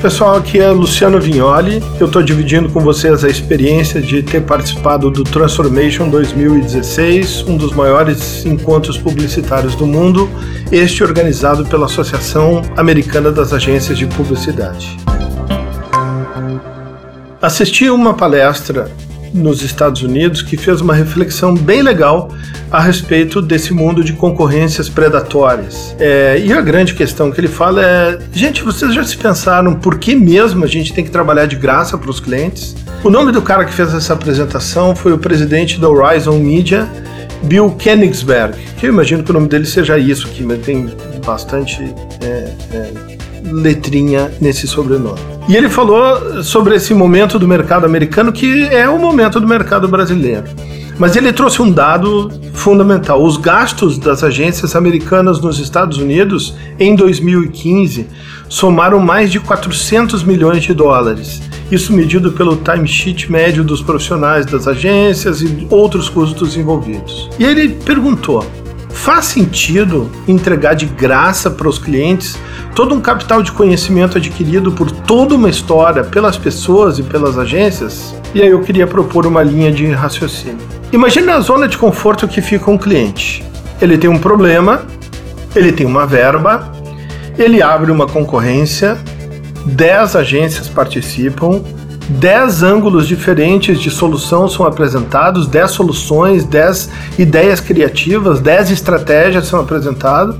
Pessoal, aqui é Luciano Vignoli. Eu estou dividindo com vocês a experiência de ter participado do Transformation 2016, um dos maiores encontros publicitários do mundo, este organizado pela Associação Americana das Agências de Publicidade. Assisti uma palestra nos Estados Unidos que fez uma reflexão bem legal a respeito desse mundo de concorrências predatórias. É, e a grande questão que ele fala é: gente, vocês já se pensaram por que mesmo a gente tem que trabalhar de graça para os clientes? O nome do cara que fez essa apresentação foi o presidente da Horizon Media, Bill Kenigsberg, que eu imagino que o nome dele seja isso, que tem bastante é, é, letrinha nesse sobrenome. E ele falou sobre esse momento do mercado americano, que é o momento do mercado brasileiro. Mas ele trouxe um dado fundamental. Os gastos das agências americanas nos Estados Unidos em 2015 somaram mais de 400 milhões de dólares. Isso medido pelo timesheet médio dos profissionais das agências e outros custos envolvidos. E ele perguntou: faz sentido entregar de graça para os clientes todo um capital de conhecimento adquirido por toda uma história pelas pessoas e pelas agências? E aí eu queria propor uma linha de raciocínio. Imagine a zona de conforto que fica um cliente. Ele tem um problema, ele tem uma verba, ele abre uma concorrência, 10 agências participam, 10 ângulos diferentes de solução são apresentados, 10 soluções, 10 ideias criativas, 10 estratégias são apresentadas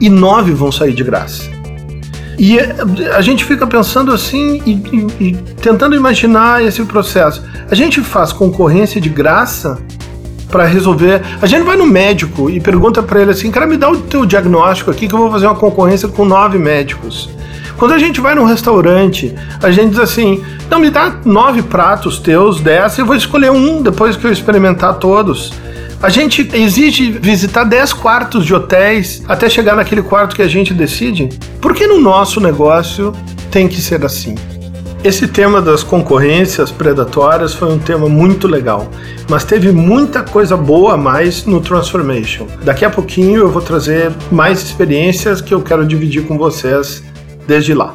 e 9 vão sair de graça. E a gente fica pensando assim e, e, e tentando imaginar esse processo. A gente faz concorrência de graça para resolver. A gente vai no médico e pergunta para ele assim: cara, me dá o teu diagnóstico aqui que eu vou fazer uma concorrência com nove médicos. Quando a gente vai num restaurante, a gente diz assim: não, me dá nove pratos teus dessa, eu vou escolher um depois que eu experimentar todos. A gente exige visitar 10 quartos de hotéis até chegar naquele quarto que a gente decide? Por que no nosso negócio tem que ser assim? Esse tema das concorrências predatórias foi um tema muito legal, mas teve muita coisa boa a mais no Transformation. Daqui a pouquinho eu vou trazer mais experiências que eu quero dividir com vocês desde lá.